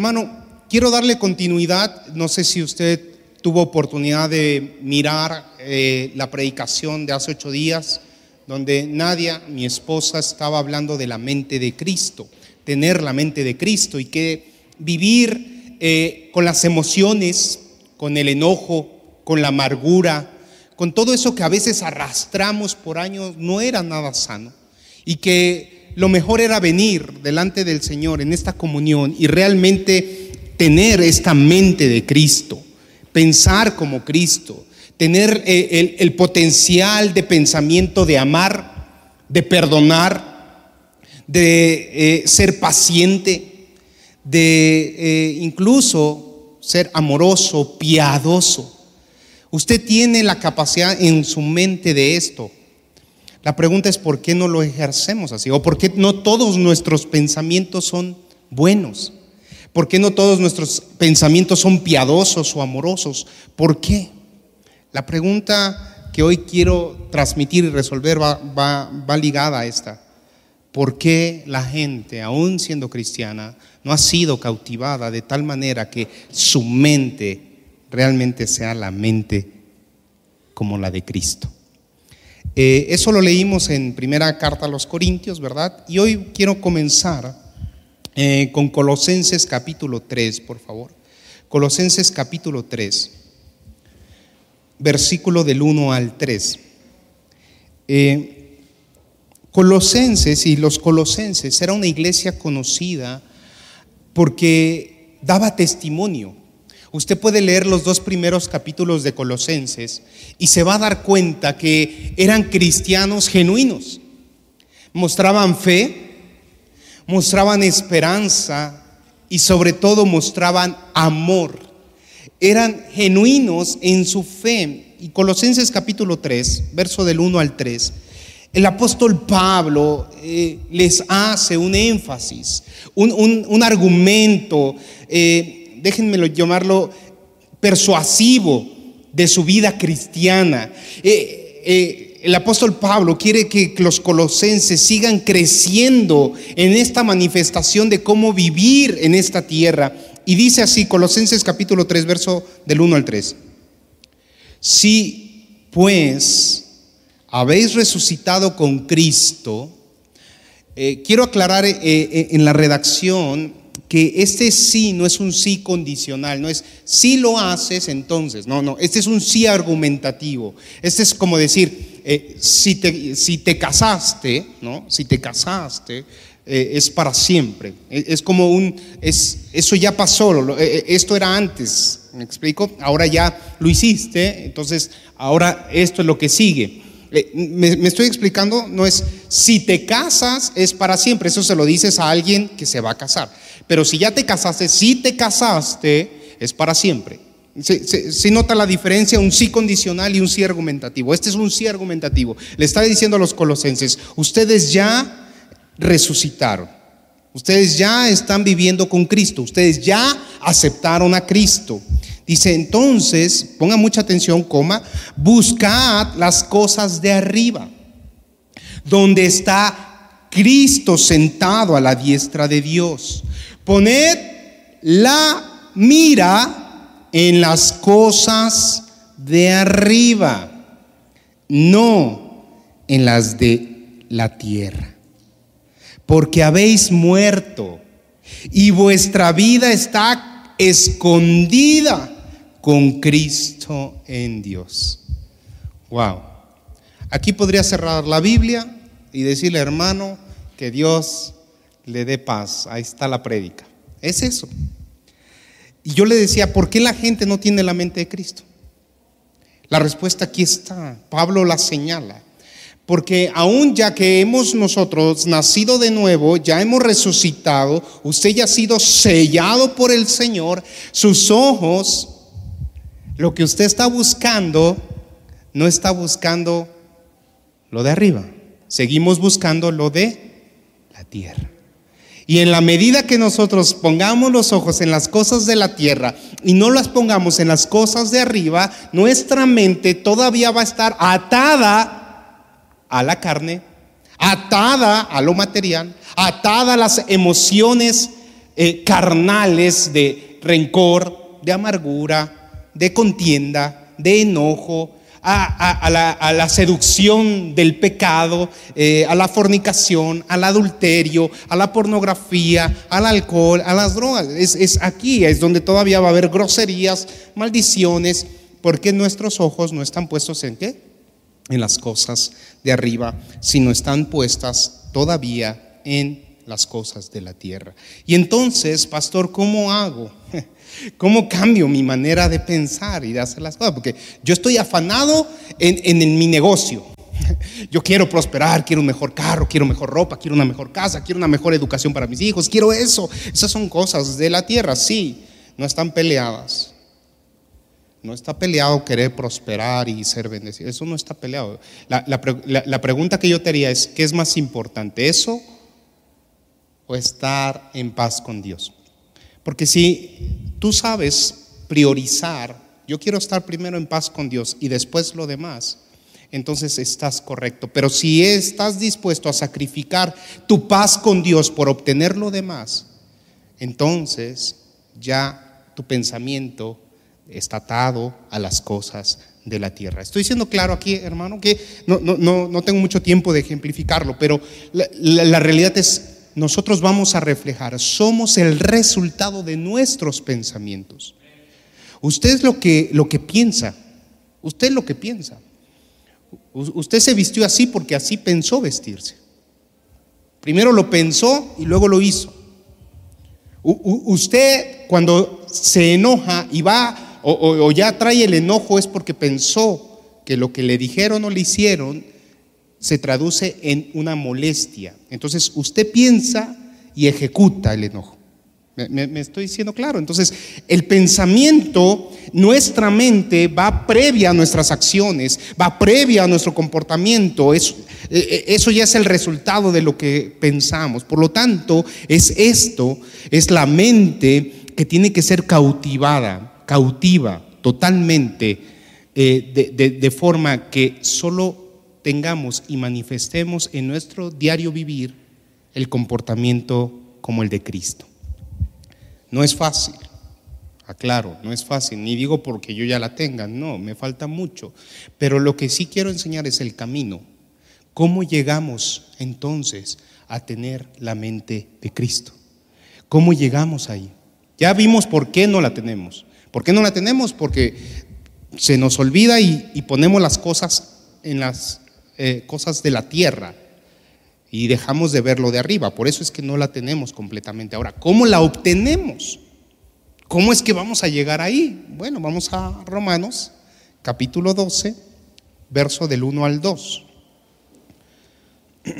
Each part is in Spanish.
Hermano, quiero darle continuidad. No sé si usted tuvo oportunidad de mirar eh, la predicación de hace ocho días, donde Nadia, mi esposa, estaba hablando de la mente de Cristo, tener la mente de Cristo y que vivir eh, con las emociones, con el enojo, con la amargura, con todo eso que a veces arrastramos por años, no era nada sano. Y que lo mejor era venir delante del Señor en esta comunión y realmente tener esta mente de Cristo, pensar como Cristo, tener eh, el, potencial de pensamiento de amar, de perdonar, de eh, ser paciente, de eh, incluso ser amoroso, piadoso. Usted tiene la capacidad en su mente de esto. La pregunta es por qué no lo ejercemos así o por qué no todos nuestros pensamientos son buenos. ¿Por qué no todos nuestros pensamientos son piadosos o amorosos? ¿Por qué? La pregunta que hoy quiero transmitir y resolver va, va ligada a esta. ¿Por qué la gente, aún siendo cristiana, no ha sido cautivada de tal manera que su mente realmente sea la mente como la de Cristo? Eh, eso lo leímos en primera carta a los Corintios, ¿verdad? Y hoy quiero comenzar eh, con Colosenses capítulo 3, por favor. Colosenses capítulo 3, versículo del 1 al 3. Eh, colosenses y los colosenses era una iglesia conocida porque daba testimonio Usted puede leer los dos primeros capítulos de Colosenses y se va a dar cuenta que eran cristianos genuinos. Mostraban fe, mostraban esperanza y sobre todo mostraban amor. Eran genuinos en su fe. Y Colosenses capítulo 3, verso del 1 al 3, el apóstol Pablo eh, les hace un énfasis, un, argumento. Eh, déjenmelo llamarlo, persuasivo de su vida cristiana. Eh, eh, el apóstol Pablo quiere que los colosenses sigan creciendo en esta manifestación de cómo vivir en esta tierra. Y dice así, Colosenses capítulo 3, verso del 1 al 3. Si pues habéis resucitado con Cristo, eh, quiero aclarar en la redacción que este sí no es un sí condicional, no es si lo haces entonces, no, no, este es un sí argumentativo. Este es como decir, eh, si, te, si te casaste, ¿no? Si te casaste, eh, es para siempre. E, es, como un, es, eso ya pasó, eh, esto era antes, ¿me explico? Ahora ya lo hiciste, entonces ahora esto es lo que sigue. Me, me, estoy explicando, no es si te casas es para siempre, eso se lo dices a alguien que se va a casar. Pero si ya te casaste, si te casaste, es para siempre. Se, nota la diferencia, un sí condicional y un sí argumentativo. Este es un sí argumentativo. Le está diciendo a los colosenses, ustedes ya resucitaron. Ustedes ya están viviendo con Cristo. Ustedes ya aceptaron a Cristo. Dice entonces, ponga mucha atención, coma, buscad las cosas de arriba, donde está Cristo sentado a la diestra de Dios. Poned la mira en las cosas de arriba, no en las de la tierra. Porque habéis muerto y vuestra vida está escondida con Cristo en Dios. Wow. Aquí podría cerrar la Biblia y decirle, hermano, que Dios le dé paz. Ahí está la prédica. Es eso. Y yo le decía, ¿por qué la gente no tiene la mente de Cristo? La respuesta aquí está. Pablo la señala. Porque aún ya que hemos nosotros nacido de nuevo, ya hemos resucitado, usted ya ha sido sellado por el Señor, sus ojos, lo que usted está buscando, no está buscando lo de arriba. Seguimos buscando lo de la tierra. Y en la medida que nosotros pongamos los ojos en las cosas de la tierra y no las pongamos en las cosas de arriba, nuestra mente todavía va a estar atada a la carne, atada a lo material, atada a las emociones eh, carnales de rencor, de amargura, de contienda, de enojo, a, la, seducción del pecado, eh, a la fornicación, al adulterio, a la pornografía, al alcohol, a las drogas. Es, es aquí, es donde todavía va a haber groserías, maldiciones, porque nuestros ojos no están puestos en qué? En las cosas de arriba, sino están puestas todavía en las cosas de la tierra. Y entonces, pastor, ¿cómo hago? ¿Cómo cambio mi manera de pensar y de hacer las cosas? Porque yo estoy afanado en, en, mi negocio. Yo quiero prosperar, quiero un mejor carro, quiero mejor ropa, quiero una mejor casa, quiero una mejor educación para mis hijos, quiero eso. Esas son cosas de la tierra, sí, no están peleadas. No está peleado querer prosperar y ser bendecido. Eso no está peleado. La, la pregunta que yo te haría es, ¿qué es más importante, eso o estar en paz con Dios? Porque si tú sabes priorizar, yo quiero estar primero en paz con Dios y después lo demás, entonces estás correcto. Pero si estás dispuesto a sacrificar tu paz con Dios por obtener lo demás, entonces ya tu pensamiento está atado a las cosas de la tierra. Estoy siendo claro aquí, hermano, que no, no, tengo mucho tiempo de ejemplificarlo, pero la realidad es nosotros vamos a reflejar, somos el resultado de nuestros pensamientos. Usted es lo que, lo que piensa, usted es lo que piensa. Usted se vistió así porque así pensó vestirse. Primero lo pensó y luego lo hizo. usted cuando se enoja y va o, o, ya trae el enojo es porque pensó que lo que le dijeron o le hicieron se traduce en una molestia. Entonces usted piensa y ejecuta el enojo. Me, estoy diciendo claro. Entonces, el pensamiento, nuestra mente va previa a nuestras acciones, va previa a nuestro comportamiento. Eso, e, e, eso ya es el resultado de lo que pensamos. Por lo tanto, es esto, es la mente que tiene que ser cautivada, cautiva totalmente, eh, de, de forma que solo tengamos y manifestemos en nuestro diario vivir el comportamiento como el de Cristo. No es fácil, aclaro, no es fácil, ni digo porque yo ya la tenga, no, me falta mucho, pero lo que sí quiero enseñar es el camino. ¿Cómo llegamos entonces a tener la mente de Cristo? ¿Cómo llegamos ahí? Ya vimos por qué no la tenemos. ¿Por qué no la tenemos? Porque se nos olvida y, y ponemos las cosas en las eh, cosas de la tierra y dejamos de verlo de arriba. Por eso es que no la tenemos completamente. Ahora, ¿cómo la obtenemos? ¿Cómo es que vamos a llegar ahí? Bueno, vamos a Romanos, capítulo 12, verso del 1 al 2.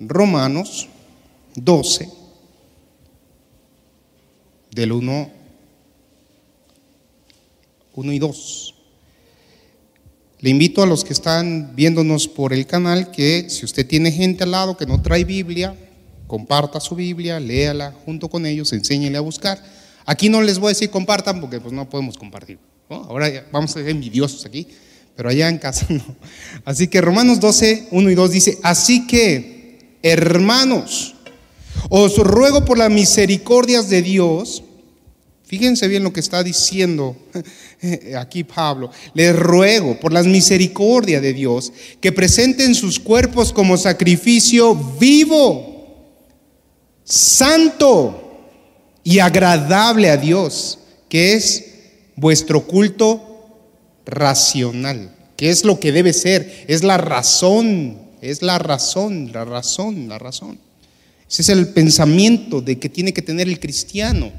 Romanos 12, del 1, 1 y 2. Le invito a los que están viéndonos por el canal que si usted tiene gente al lado que no trae Biblia, comparta su Biblia, léala junto con ellos, enséñele a buscar. Aquí no les voy a decir compartan porque pues no podemos compartir. Ahora vamos a ser envidiosos aquí, pero allá en casa no. Así que Romanos 12, 1 y 2 dice, así que, hermanos, os ruego por las misericordias de Dios, fíjense bien lo que está diciendo aquí Pablo, les ruego por las misericordias de Dios que presenten sus cuerpos como sacrificio vivo, santo y agradable a Dios, que es vuestro culto racional, que es lo que debe ser, es la razón, es la razón, la razón, la razón. Ese es el pensamiento de que tiene que tener el cristiano,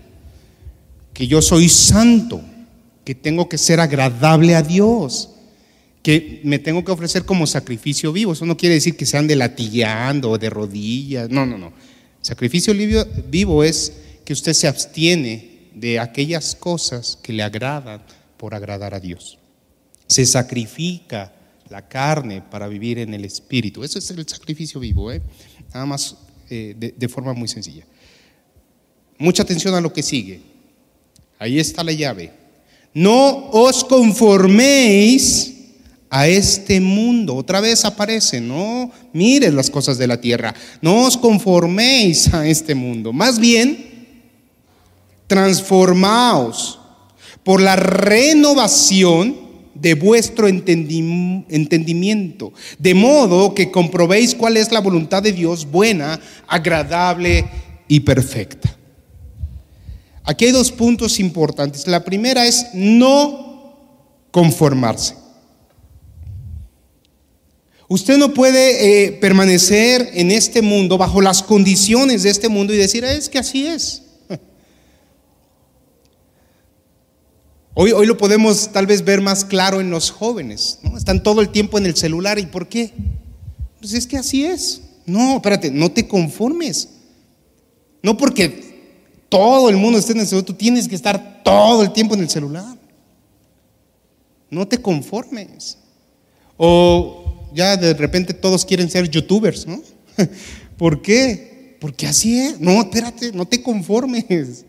que yo soy santo que tengo que ser agradable a Dios, que me tengo que ofrecer como sacrificio vivo. Eso no quiere decir que se ande latillando o de rodillas. No, no, no. Sacrificio vivo es que usted se abstiene de aquellas cosas que le agradan por agradar a Dios. Se sacrifica la carne para vivir en el espíritu. Eso es el sacrificio vivo, ¿eh? nada más eh, de forma muy sencilla. Mucha atención a lo que sigue. Ahí está la llave. No os conforméis a este mundo. Otra vez aparece, no mires las cosas de la tierra, no os conforméis a este mundo. Más bien, transformaos por la renovación de vuestro entendimiento, de modo que comprobéis cuál es la voluntad de Dios buena, agradable y perfecta. Aquí hay dos puntos importantes. La primera es no conformarse. Usted no puede eh, permanecer en este mundo bajo las condiciones de este mundo y decir, ah, es que así es. Hoy, hoy lo podemos tal vez ver más claro en los jóvenes. Están todo el tiempo en el celular. ¿Y por qué? Pues es que así es. No, espérate, no te conformes. No porque todo el mundo esté en el celular, tú tienes que estar todo el tiempo en el celular. No te conformes. O ya de repente todos quieren ser youtubers, ¿no? ¿Por qué? Porque así es. No, espérate, no te conformes.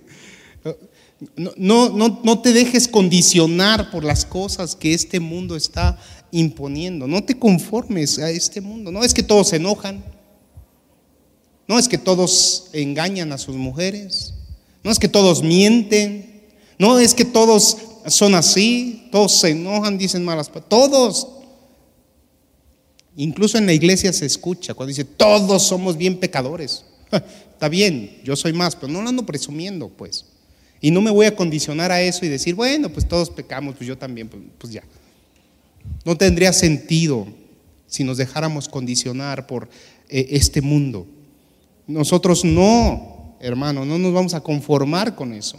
No, no, no, te dejes condicionar por las cosas que este mundo está imponiendo. No te conformes a este mundo. No es que todos se enojan. No es que todos engañan a sus mujeres. No es que todos mienten. No es que todos son así. Todos se enojan, dicen malas palabras. Todos. Incluso en la iglesia se escucha cuando dice, todos somos bien pecadores. Está bien, yo soy más, pero no lo ando presumiendo, pues. Y no me voy a condicionar a eso y decir, bueno, pues todos pecamos, pues yo también, pues, pues, ya. No tendría sentido si nos dejáramos condicionar por eh, este mundo. Nosotros no, hermano, no nos vamos a conformar con eso.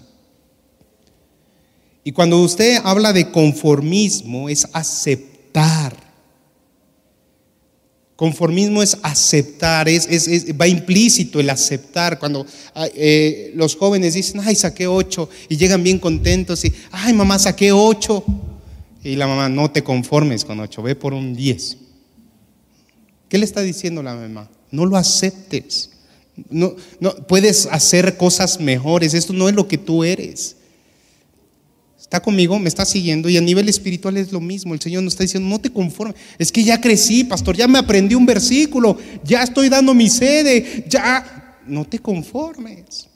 Y cuando usted habla de conformismo es aceptar Conformismo es aceptar, es, va implícito el aceptar. Cuando eh, los jóvenes dicen, ay, saqué ocho, y llegan bien contentos, y, ay, mamá, saqué ocho. Y la mamá, no te conformes con ocho, ve por un diez. ¿Qué le está diciendo la mamá? No lo aceptes. No, no, puedes hacer cosas mejores, esto no es lo que tú eres. ¿Está conmigo? ¿Me está siguiendo? Y a nivel espiritual es lo mismo. El Señor nos está diciendo, no te conformes. Es que ya crecí, pastor, ya me aprendí un versículo, ya estoy dando mi sede, ya. No te conformes.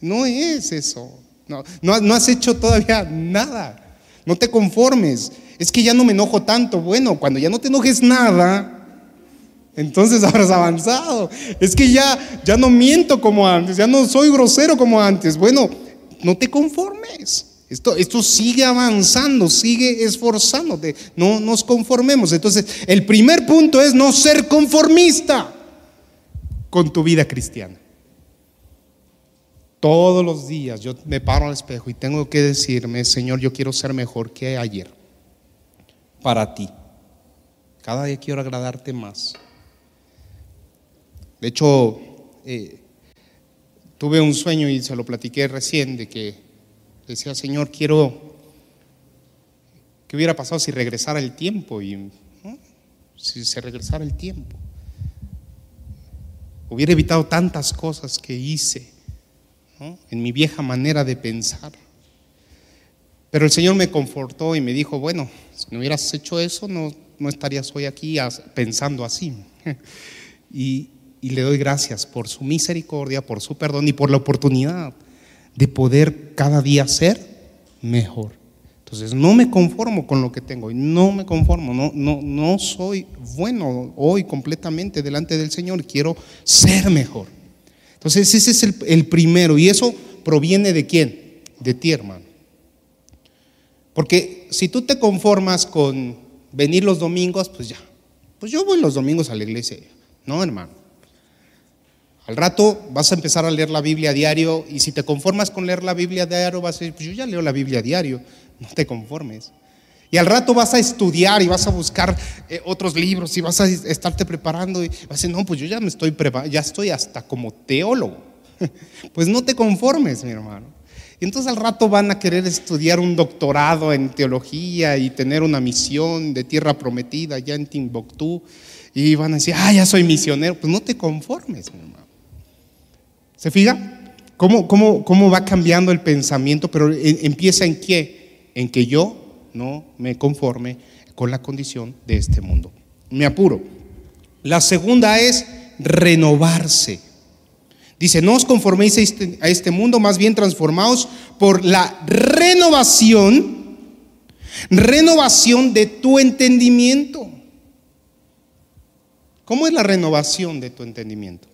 No es eso. No, no, has hecho todavía nada. No te conformes. Es que ya no me enojo tanto. Bueno, cuando ya no te enojes nada, entonces habrás avanzado. Es que ya, ya no miento como antes, ya no soy grosero como antes. Bueno, no te conformes. Esto, esto sigue avanzando, sigue esforzándote. No nos conformemos. Entonces, el primer punto es no ser conformista con tu vida cristiana. Todos los días yo me paro al espejo y tengo que decirme, Señor, yo quiero ser mejor que ayer para ti. Cada día quiero agradarte más. De hecho, eh, tuve un sueño y se lo platiqué recién de que Decía, Señor, quiero que hubiera pasado si regresara el tiempo y si se regresara el tiempo. Hubiera evitado tantas cosas que hice en mi vieja manera de pensar. Pero el Señor me confortó y me dijo, bueno, si no hubieras hecho eso, no, no estarías hoy aquí pensando así. y, y le doy gracias por su misericordia, por su perdón y por la oportunidad de poder cada día ser mejor. Entonces no me conformo con lo que tengo, no me conformo, no, soy bueno hoy completamente delante del Señor, quiero ser mejor. Entonces ese es el primero y eso proviene de quién? De ti, hermano. Porque si tú te conformas con venir los domingos, pues ya, pues yo voy los domingos a la iglesia. No, hermano. Al rato vas a empezar a leer la Biblia a diario y si te conformas con leer la Biblia a diario vas a decir, pues yo ya leo la Biblia a diario, no te conformes. Y al rato vas a estudiar y vas a buscar eh, otros libros y vas a estarte preparando y vas a decir, no, pues yo ya me estoy preparando, ya estoy hasta como teólogo. pues no te conformes, mi hermano. Y entonces al rato van a querer estudiar un doctorado en teología y tener una misión de tierra prometida ya en Timbuktu y van a decir, ah, ya soy misionero. Pues no te conformes, mi hermano. ¿Se fija? ¿Cómo, cómo, cómo va cambiando el pensamiento? Pero empieza en qué? En que yo no me conforme con la condición de este mundo. Me apuro. La segunda es renovarse. Dice, no os conforméis a este, a este mundo, más bien transformaos por la renovación, renovación de tu entendimiento. ¿Cómo es la renovación de tu entendimiento?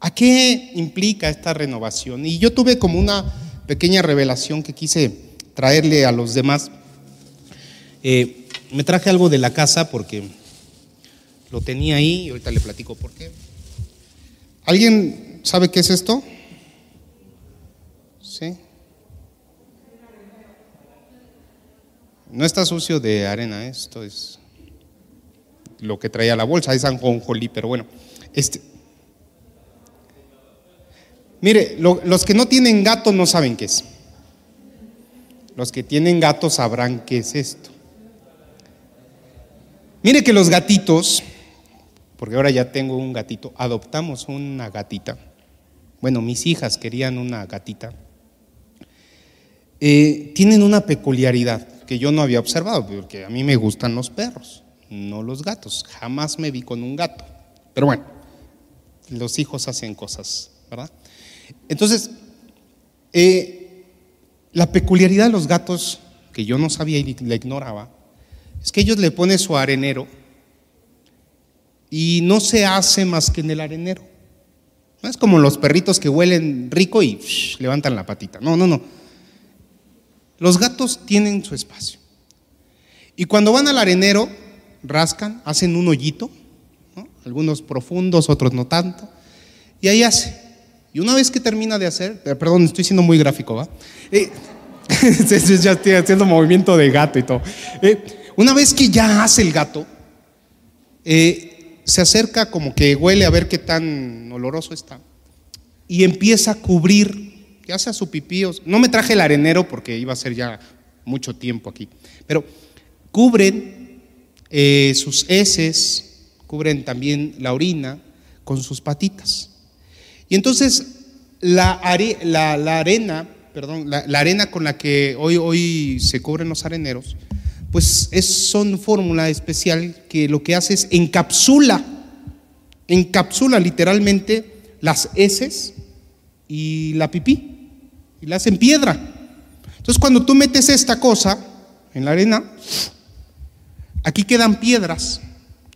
¿A qué implica esta renovación? Y yo tuve como una pequeña revelación que quise traerle a los demás. Eh, me traje algo de la casa porque lo tenía ahí y ahorita le platico por qué. ¿Alguien sabe qué es esto? ¿Sí? No está sucio de arena, esto es lo que traía la bolsa, es anjonjolí, pero bueno. Este, mire, los que no tienen gato no saben qué es. Los que tienen gato sabrán qué es esto. Mire que los gatitos, porque ahora ya tengo un gatito, adoptamos una gatita. Bueno, mis hijas querían una gatita. Eh, tienen una peculiaridad que yo no había observado, porque a mí me gustan los perros, no los gatos. Jamás me vi con un gato. Pero bueno, los hijos hacen cosas, ¿verdad? Entonces, eh, la peculiaridad de los gatos, que yo no sabía y la ignoraba, es que ellos le ponen su arenero y no se hace más que en el arenero. No es como los perritos que huelen rico y levantan la patita. No, no, no. Los gatos tienen su espacio. Y cuando van al arenero, rascan, hacen un hoyito, algunos profundos, otros no tanto, y ahí hace. Y una vez que termina de hacer, eh, perdón, estoy siendo muy gráfico, ¿va? Eh, ya estoy haciendo movimiento de gato y todo. Eh, una vez que ya hace el gato, se acerca como que huele a ver qué tan oloroso está y empieza a cubrir, ya sea su pipí, no me traje el arenero porque iba a ser ya mucho tiempo aquí, pero cubren sus heces, cubren también la orina con sus patitas. Y entonces la, arena, perdón, la, arena con la que hoy, hoy se cubren los areneros, pues es, son fórmula especial que lo que hace es encapsula, encapsula literalmente las heces y la pipí, y la hace en piedra. Entonces cuando tú metes esta cosa en la arena, aquí quedan piedras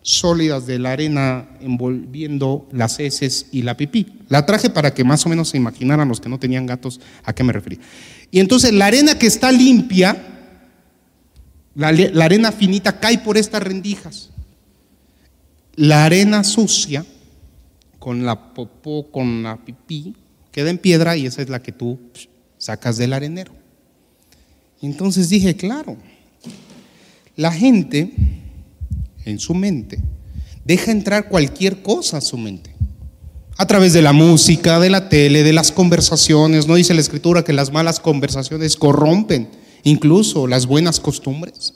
sólidas de la arena envolviendo las heces y la pipí. La traje para que más o menos se imaginaran los que no tenían gatos a qué me refería. Y entonces la arena que está limpia, la, arena finita cae por estas rendijas. La arena sucia, con la popó, con la pipí, queda en piedra y esa es la que tú sacas del arenero. Entonces dije, claro, la gente en su mente deja entrar cualquier cosa a su mente. A través de la música, de la tele, de las conversaciones. No dice la escritura que las malas conversaciones corrompen incluso las buenas costumbres.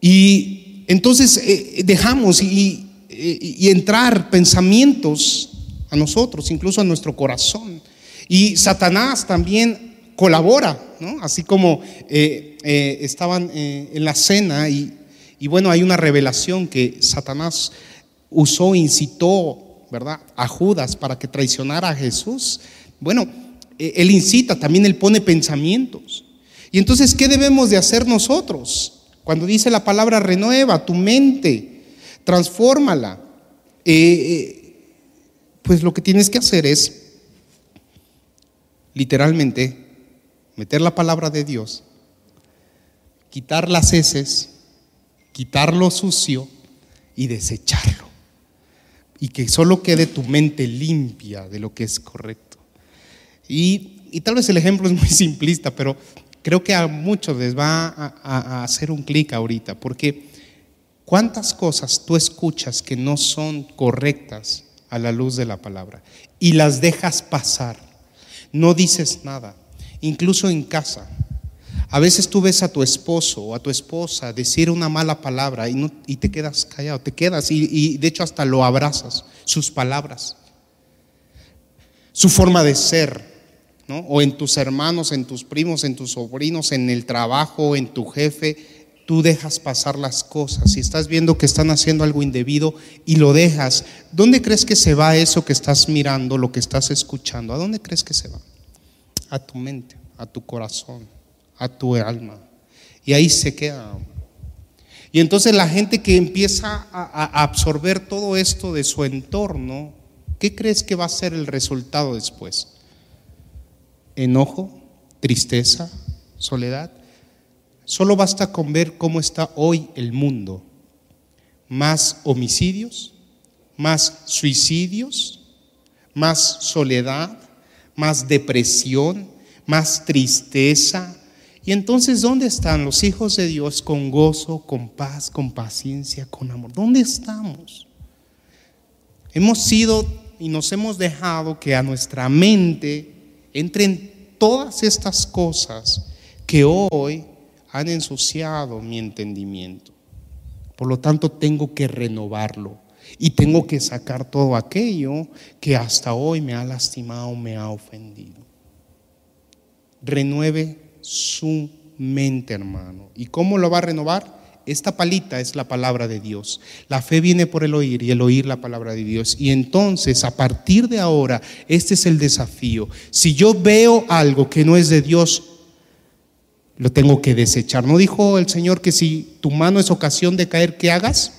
Y entonces eh, dejamos y, entrar pensamientos a nosotros, incluso a nuestro corazón. Y Satanás también colabora, ¿no? Así como eh, eh, estaban en la cena y, y bueno, hay una revelación que Satanás usó, incitó, ¿verdad? A Judas para que traicionara a Jesús. Bueno, él incita, también él pone pensamientos. Y entonces, ¿qué debemos de hacer nosotros? Cuando dice la palabra renueva tu mente, transfórmala. Eh, eh, pues lo que tienes que hacer es, literalmente, meter la palabra de Dios, quitar las heces, quitar lo sucio y desecharlo. Y que solo quede tu mente limpia de lo que es correcto. Y, y tal vez el ejemplo es muy simplista, pero creo que a muchos les va a, hacer un clic ahorita, porque ¿cuántas cosas tú escuchas que no son correctas a la luz de la palabra y las dejas pasar? No dices nada, incluso en casa. A veces tú ves a tu esposo o a tu esposa decir una mala palabra y, no, y te quedas callado, te quedas y, y de hecho hasta lo abrazas, sus palabras, su forma de ser, o en tus hermanos, en tus primos, en tus sobrinos, en el trabajo, en tu jefe, tú dejas pasar las cosas, si estás viendo que están haciendo algo indebido y lo dejas, ¿dónde crees que se va eso que estás mirando, lo que estás escuchando? ¿A dónde crees que se va? A tu mente, a tu corazón, a tu alma. Y ahí se queda. Y entonces la gente que empieza a, absorber todo esto de su entorno, ¿qué crees que va a ser el resultado después? Enojo, tristeza, soledad. Solo basta con ver cómo está hoy el mundo. Más homicidios, más suicidios, más soledad, más depresión, más tristeza. Y entonces, ¿dónde están los hijos de Dios con gozo, con paz, con paciencia, con amor? ¿Dónde estamos? Hemos sido y nos hemos dejado que a nuestra mente entren todas estas cosas que hoy han ensuciado mi entendimiento. Por lo tanto, tengo que renovarlo y tengo que sacar todo aquello que hasta hoy me ha lastimado, me ha ofendido. Renueve su mente, hermano. ¿Y cómo lo va a renovar? Esta palita es la palabra de Dios. La fe viene por el oír y el oír la palabra de Dios. Y entonces, a partir de ahora, este es el desafío. Si yo veo algo que no es de Dios, lo tengo que desechar. ¿No dijo el Señor que si tu mano es ocasión de caer, ¿qué hagas?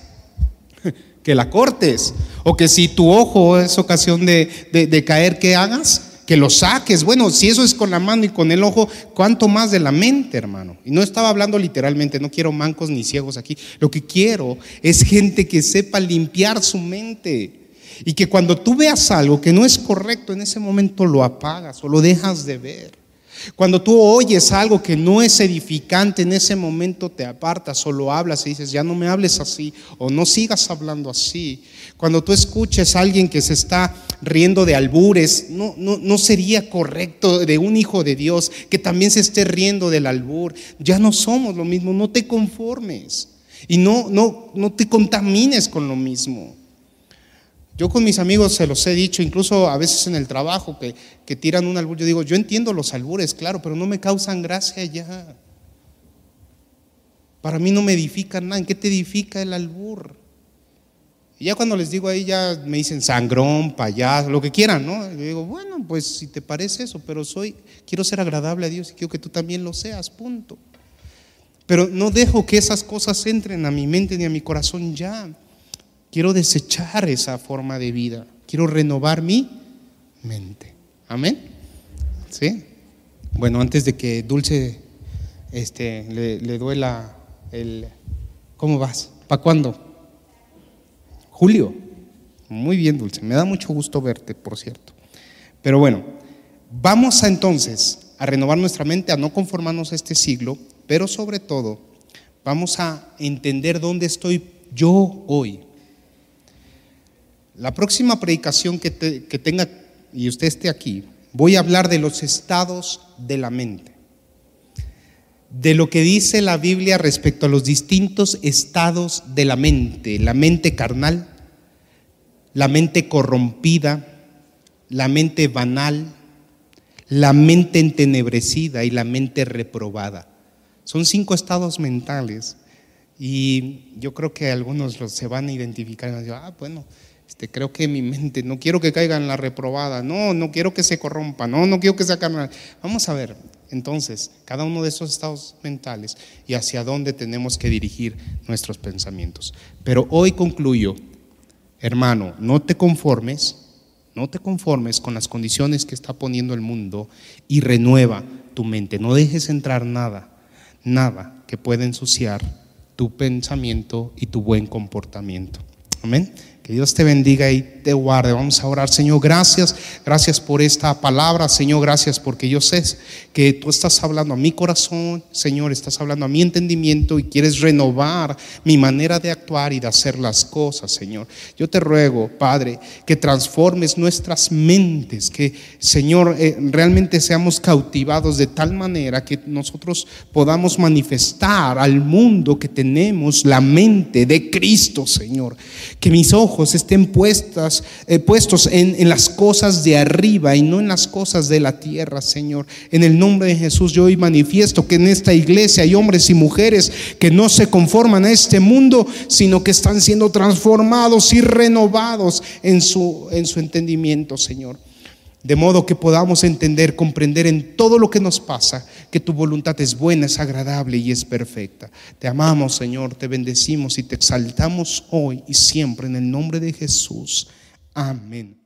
que la cortes. O que si tu ojo es ocasión de, de, caer, ¿qué hagas? Que lo saques. Bueno, si eso es con la mano y con el ojo, ¿cuánto más de la mente, hermano? Y no estaba hablando literalmente, no quiero mancos ni ciegos aquí. Lo que quiero es gente que sepa limpiar su mente. Y que cuando tú veas algo que no es correcto, en ese momento lo apagas o lo dejas de ver. Cuando tú oyes algo que no es edificante, en ese momento te apartas, solo hablas y dices, ya no me hables así o no sigas hablando así. Cuando tú escuches a alguien que se está riendo de albures, no, no, no sería correcto de un hijo de Dios que también se esté riendo del albur. Ya no somos lo mismo, no te conformes y no, no, no te contamines con lo mismo. Yo con mis amigos se los he dicho, incluso a veces en el trabajo, que, tiran un albur. Yo digo, yo entiendo los albures, claro, pero no me causan gracia ya. Para mí no me edifican nada. ¿En qué te edifica el albur? Y ya cuando les digo ahí, ya me dicen sangrón, payaso, lo que quieran, ¿no? Yo digo, bueno, pues si te parece eso, pero soy, quiero ser agradable a Dios y quiero que tú también lo seas, punto. Pero no dejo que esas cosas entren a mi mente ni a mi corazón ya. Quiero desechar esa forma de vida. Quiero renovar mi mente. Amén. ¿Sí? Bueno, antes de que Dulce este, le, duela el... ¿Cómo vas? ¿Para cuándo? Julio. Muy bien, Dulce. Me da mucho gusto verte, por cierto. Pero bueno, vamos a entonces a renovar nuestra mente, a no conformarnos a este siglo, pero sobre todo vamos a entender dónde estoy yo hoy. La próxima predicación que, tenga y usted esté aquí, voy a hablar de los estados de la mente, de lo que dice la Biblia respecto a los distintos estados de la mente, la mente carnal, la mente corrompida, la mente banal, la mente entenebrecida y la mente reprobada. Son cinco estados mentales y yo creo que algunos se van a identificar y van a decir, ah, bueno, creo que mi mente, no quiero que caiga en la reprobada, no, no quiero que se corrompa, no, no quiero que sea carnal. Vamos a ver, entonces, cada uno de esos estados mentales y hacia dónde tenemos que dirigir nuestros pensamientos. Pero hoy concluyo, hermano, no te conformes, no te conformes con las condiciones que está poniendo el mundo y renueva tu mente. No dejes entrar nada, nada que pueda ensuciar tu pensamiento y tu buen comportamiento. Amén. Que Dios te bendiga y te guarde. Vamos a orar, Señor. Gracias, gracias por esta palabra, Señor. Gracias porque yo sé que tú estás hablando a mi corazón, Señor. Estás hablando a mi entendimiento y quieres renovar mi manera de actuar y de hacer las cosas, Señor. Yo te ruego, Padre, que transformes nuestras mentes, que, Señor, eh, realmente seamos cautivados de tal manera que nosotros podamos manifestar al mundo que tenemos la mente de Cristo, Señor. Que mis ojos estén puestas eh, puestos en, en las cosas de arriba y no en las cosas de la tierra, Señor. En el nombre de Jesús yo hoy manifiesto que en esta iglesia hay hombres y mujeres que no se conforman a este mundo, sino que están siendo transformados y renovados en su, en su entendimiento, Señor de modo que podamos entender, comprender en todo lo que nos pasa, que tu voluntad es buena, es agradable y es perfecta. Te amamos, Señor, te bendecimos y te exaltamos hoy y siempre en el nombre de Jesús. Amén.